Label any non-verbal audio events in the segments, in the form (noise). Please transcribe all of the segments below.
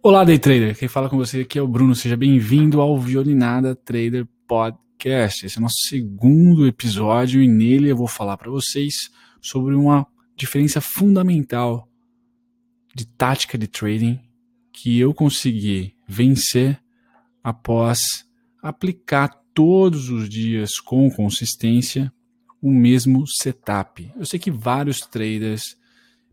Olá, Day Trader. Quem fala com você aqui é o Bruno. Seja bem-vindo ao Violinada Trader Podcast. Esse é o nosso segundo episódio e nele eu vou falar para vocês sobre uma diferença fundamental de tática de trading que eu consegui vencer após aplicar todos os dias com consistência o mesmo setup. Eu sei que vários traders,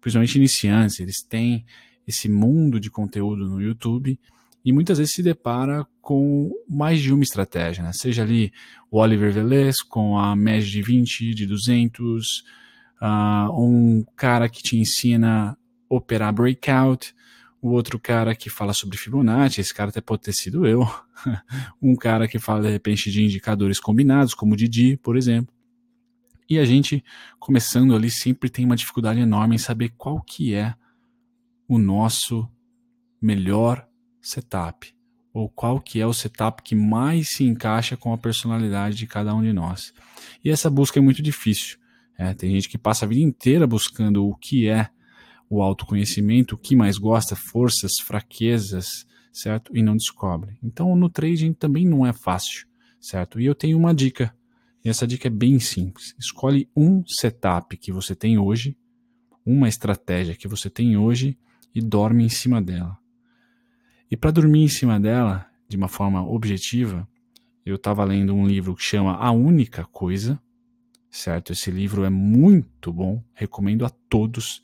principalmente iniciantes, eles têm esse mundo de conteúdo no YouTube e muitas vezes se depara com mais de uma estratégia, né? seja ali o Oliver Velez com a média de 20, de 200, uh, ah, um cara que te ensina operar breakout, o outro cara que fala sobre Fibonacci, esse cara até pode ter sido eu, (laughs) um cara que fala de repente de indicadores combinados, como o Didi, por exemplo. E a gente, começando ali, sempre tem uma dificuldade enorme em saber qual que é o nosso melhor setup ou qual que é o setup que mais se encaixa com a personalidade de cada um de nós. E essa busca é muito difícil. É, tem gente que passa a vida inteira buscando o que é o autoconhecimento, o que mais gosta, forças, fraquezas, certo? E não descobre. Então no trading também não é fácil, certo? E eu tenho uma dica. E essa dica é bem simples. Escolhe um setup que você tem hoje, uma estratégia que você tem hoje e dorme em cima dela. E para dormir em cima dela, de uma forma objetiva, eu estava lendo um livro que chama A Única Coisa, certo? Esse livro é muito bom, recomendo a todos.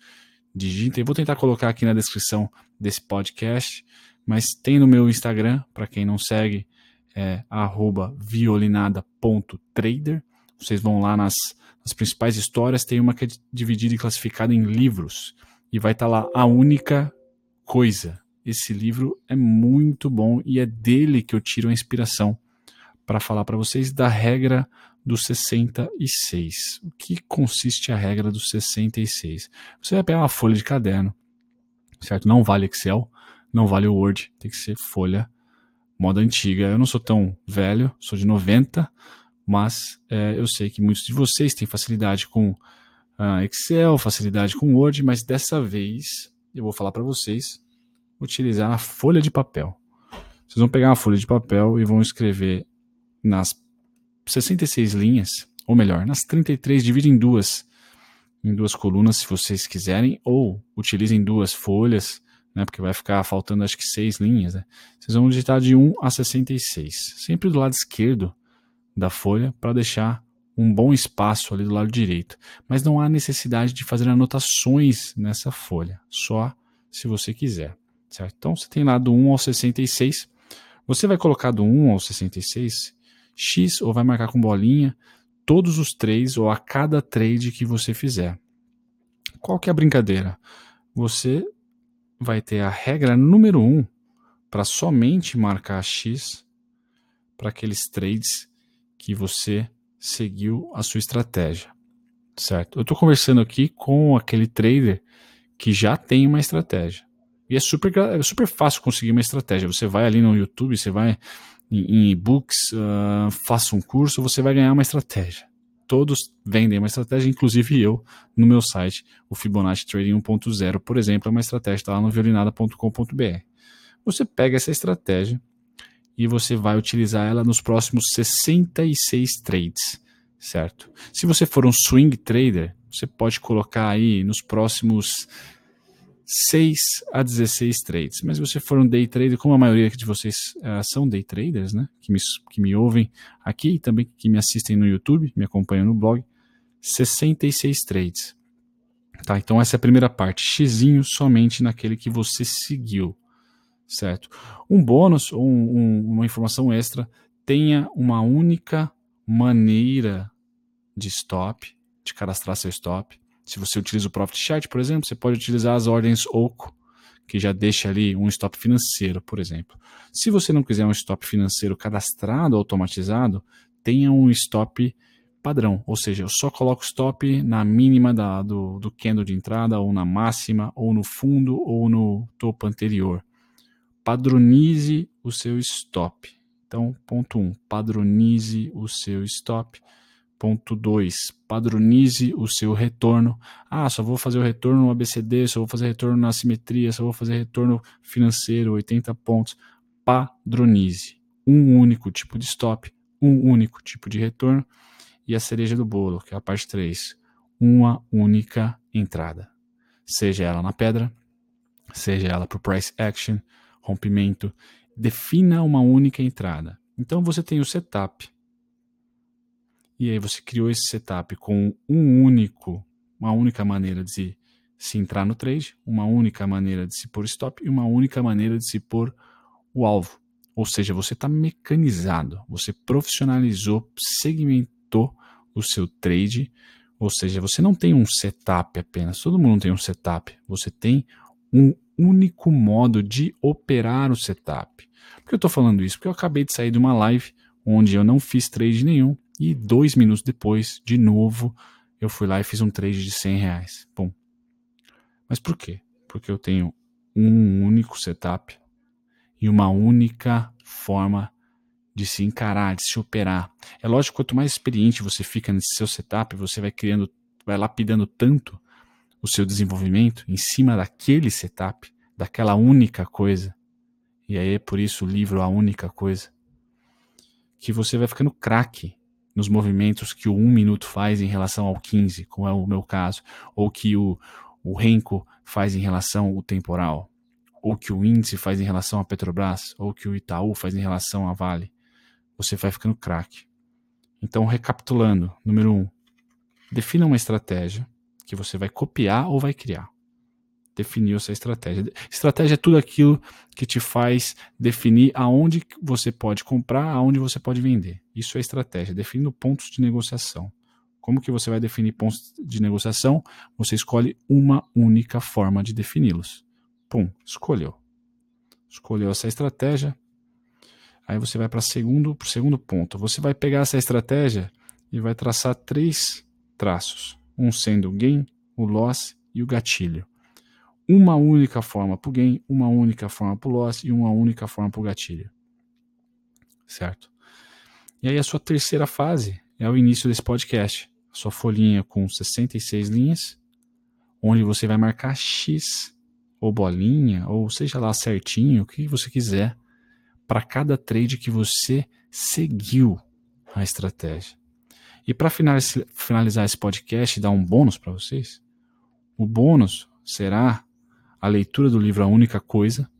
Digitem, vou tentar colocar aqui na descrição desse podcast, mas tem no meu Instagram, para quem não segue, é violinada.trader. Vocês vão lá nas, nas principais histórias, tem uma que é dividida e classificada em livros e vai estar tá lá a única coisa. Esse livro é muito bom e é dele que eu tiro a inspiração para falar para vocês da regra dos 66. O que consiste a regra dos 66? Você vai pegar uma folha de caderno, certo? Não vale Excel, não vale Word, tem que ser folha moda antiga. Eu não sou tão velho, sou de 90, mas é, eu sei que muitos de vocês têm facilidade com Excel, facilidade com Word, mas dessa vez eu vou falar para vocês utilizar a folha de papel. Vocês vão pegar uma folha de papel e vão escrever nas 66 linhas, ou melhor, nas 33, divide em duas, em duas colunas se vocês quiserem, ou utilizem duas folhas, né, porque vai ficar faltando acho que seis linhas. Né? Vocês vão digitar de 1 a 66, sempre do lado esquerdo da folha para deixar um bom espaço ali do lado direito. Mas não há necessidade de fazer anotações nessa folha, só se você quiser. Certo? Então você tem lá do 1 ao 66. Você vai colocar do 1 ao 66 X ou vai marcar com bolinha todos os três ou a cada trade que você fizer. Qual que é a brincadeira? Você vai ter a regra número 1 para somente marcar X para aqueles trades que você seguiu a sua estratégia, certo? Eu estou conversando aqui com aquele trader que já tem uma estratégia. E é super, é super fácil conseguir uma estratégia. Você vai ali no YouTube, você vai em e-books, uh, faça um curso, você vai ganhar uma estratégia. Todos vendem uma estratégia, inclusive eu, no meu site, o Fibonacci Trading 1.0, por exemplo, é uma estratégia, está lá no violinada.com.br. Você pega essa estratégia, e você vai utilizar ela nos próximos 66 trades, certo? Se você for um swing trader, você pode colocar aí nos próximos 6 a 16 trades. Mas se você for um day trader, como a maioria de vocês uh, são day traders, né? Que me, que me ouvem aqui e também que me assistem no YouTube, me acompanham no blog, 66 trades. Tá, então essa é a primeira parte. Xzinho somente naquele que você seguiu certo? Um bônus ou um, um, uma informação extra tenha uma única maneira de stop, de cadastrar seu stop. Se você utiliza o Profit Chart, por exemplo, você pode utilizar as ordens OCO, que já deixa ali um stop financeiro, por exemplo. Se você não quiser um stop financeiro cadastrado, automatizado, tenha um stop padrão, ou seja, eu só coloco stop na mínima da, do, do candle de entrada, ou na máxima, ou no fundo, ou no topo anterior padronize o seu stop. Então, ponto 1, um, padronize o seu stop Ponto 2. Padronize o seu retorno. Ah, só vou fazer o retorno no ABCD, só vou fazer retorno na simetria, só vou fazer retorno financeiro, 80 pontos. Padronize. Um único tipo de stop, um único tipo de retorno. E a cereja do bolo, que é a parte 3. Uma única entrada. Seja ela na pedra, seja ela para o price action, rompimento. Defina uma única entrada. Então você tem o setup e aí você criou esse setup com um único, uma única maneira de se, se entrar no trade, uma única maneira de se pôr stop e uma única maneira de se pôr o alvo. Ou seja, você está mecanizado, você profissionalizou, segmentou o seu trade. Ou seja, você não tem um setup apenas, todo mundo tem um setup. Você tem um único modo de operar o setup. Por que eu estou falando isso? Porque eu acabei de sair de uma live onde eu não fiz trade nenhum e dois minutos depois, de novo, eu fui lá e fiz um trade de 100 reais. Bom, mas por quê? Porque eu tenho um único setup e uma única forma de se encarar, de se operar. É lógico, quanto mais experiente você fica nesse seu setup, você vai criando, vai lapidando tanto o seu desenvolvimento em cima daquele setup, daquela única coisa. E aí é por isso o livro A Única Coisa que você vai ficando craque nos movimentos que o 1 minuto faz em relação ao 15, como é o meu caso, ou que o, o Renko faz em relação ao temporal, ou que o índice faz em relação à Petrobras, ou que o Itaú faz em relação à Vale. Você vai ficando craque. Então, recapitulando, número 1, um, defina uma estratégia que você vai copiar ou vai criar definiu essa estratégia. Estratégia é tudo aquilo que te faz definir aonde você pode comprar, aonde você pode vender. Isso é estratégia, definindo pontos de negociação. Como que você vai definir pontos de negociação? Você escolhe uma única forma de defini-los. Pum, escolheu. Escolheu essa estratégia. Aí você vai para segundo, o segundo ponto. Você vai pegar essa estratégia e vai traçar três traços. Um sendo o gain, o loss e o gatilho uma única forma para o gain, uma única forma para o loss e uma única forma para o gatilho. Certo? E aí a sua terceira fase é o início desse podcast. A sua folhinha com 66 linhas, onde você vai marcar X ou bolinha, ou seja lá certinho, o que você quiser, para cada trade que você seguiu a estratégia. E para finalizar esse podcast e dar um bônus para vocês, o bônus será a leitura do livro A Única Coisa,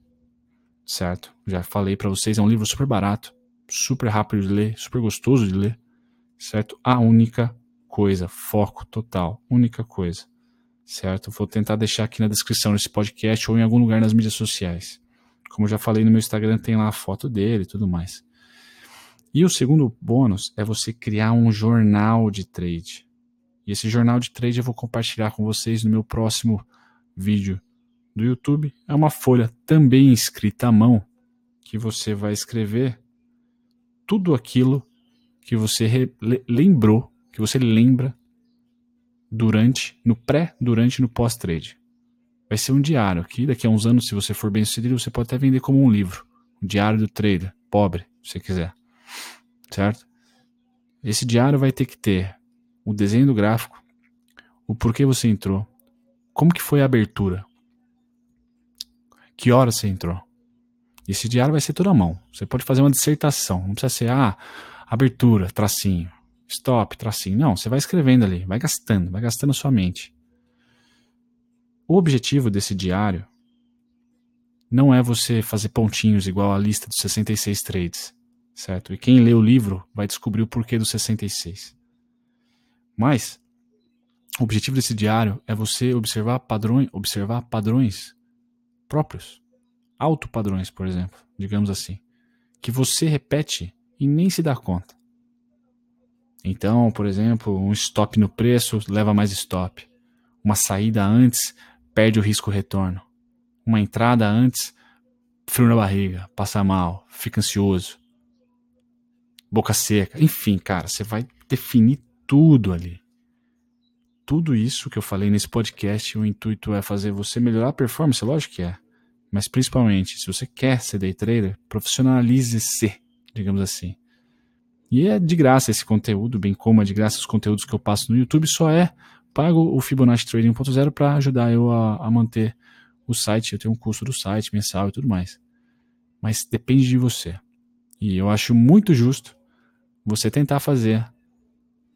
certo? Já falei para vocês, é um livro super barato, super rápido de ler, super gostoso de ler, certo? A Única Coisa, foco total, única coisa, certo? Vou tentar deixar aqui na descrição desse podcast ou em algum lugar nas mídias sociais. Como já falei no meu Instagram, tem lá a foto dele e tudo mais. E o segundo bônus é você criar um jornal de trade. E esse jornal de trade eu vou compartilhar com vocês no meu próximo vídeo do YouTube é uma folha também escrita à mão que você vai escrever tudo aquilo que você lembrou, que você lembra durante, no pré, durante e no pós-trade. Vai ser um diário aqui, daqui a uns anos, se você for bem sucedido, você pode até vender como um livro. Um diário do trader, pobre, se você quiser. Certo? Esse diário vai ter que ter o desenho do gráfico, o porquê você entrou, como que foi a abertura, que hora você entrou? Esse diário vai ser toda a mão. Você pode fazer uma dissertação. Não precisa ser, ah, abertura, tracinho, stop, tracinho. Não, você vai escrevendo ali, vai gastando, vai gastando a sua mente. O objetivo desse diário não é você fazer pontinhos igual a lista dos 66 trades, certo? E quem lê o livro vai descobrir o porquê dos 66. Mas o objetivo desse diário é você observar padrões, observar padrões próprios, autopadrões, por exemplo, digamos assim, que você repete e nem se dá conta. Então, por exemplo, um stop no preço leva mais stop. Uma saída antes perde o risco retorno. Uma entrada antes, frio na barriga, passa mal, fica ansioso, boca seca. Enfim, cara, você vai definir tudo ali. Tudo isso que eu falei nesse podcast, o intuito é fazer você melhorar a performance, lógico que é. Mas principalmente, se você quer ser day trader, profissionalize-se, digamos assim. E é de graça esse conteúdo, bem como é de graça os conteúdos que eu passo no YouTube, só é pago o Fibonacci Trading 1.0 para ajudar eu a, a manter o site. Eu tenho um custo do site mensal e tudo mais. Mas depende de você. E eu acho muito justo você tentar fazer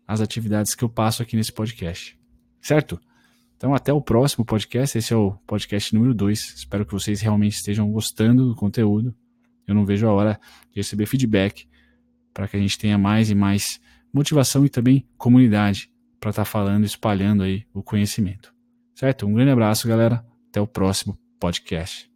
as atividades que eu passo aqui nesse podcast. Certo? Então, até o próximo podcast. Esse é o podcast número 2. Espero que vocês realmente estejam gostando do conteúdo. Eu não vejo a hora de receber feedback para que a gente tenha mais e mais motivação e também comunidade para estar tá falando, espalhando aí o conhecimento. Certo? Um grande abraço, galera. Até o próximo podcast.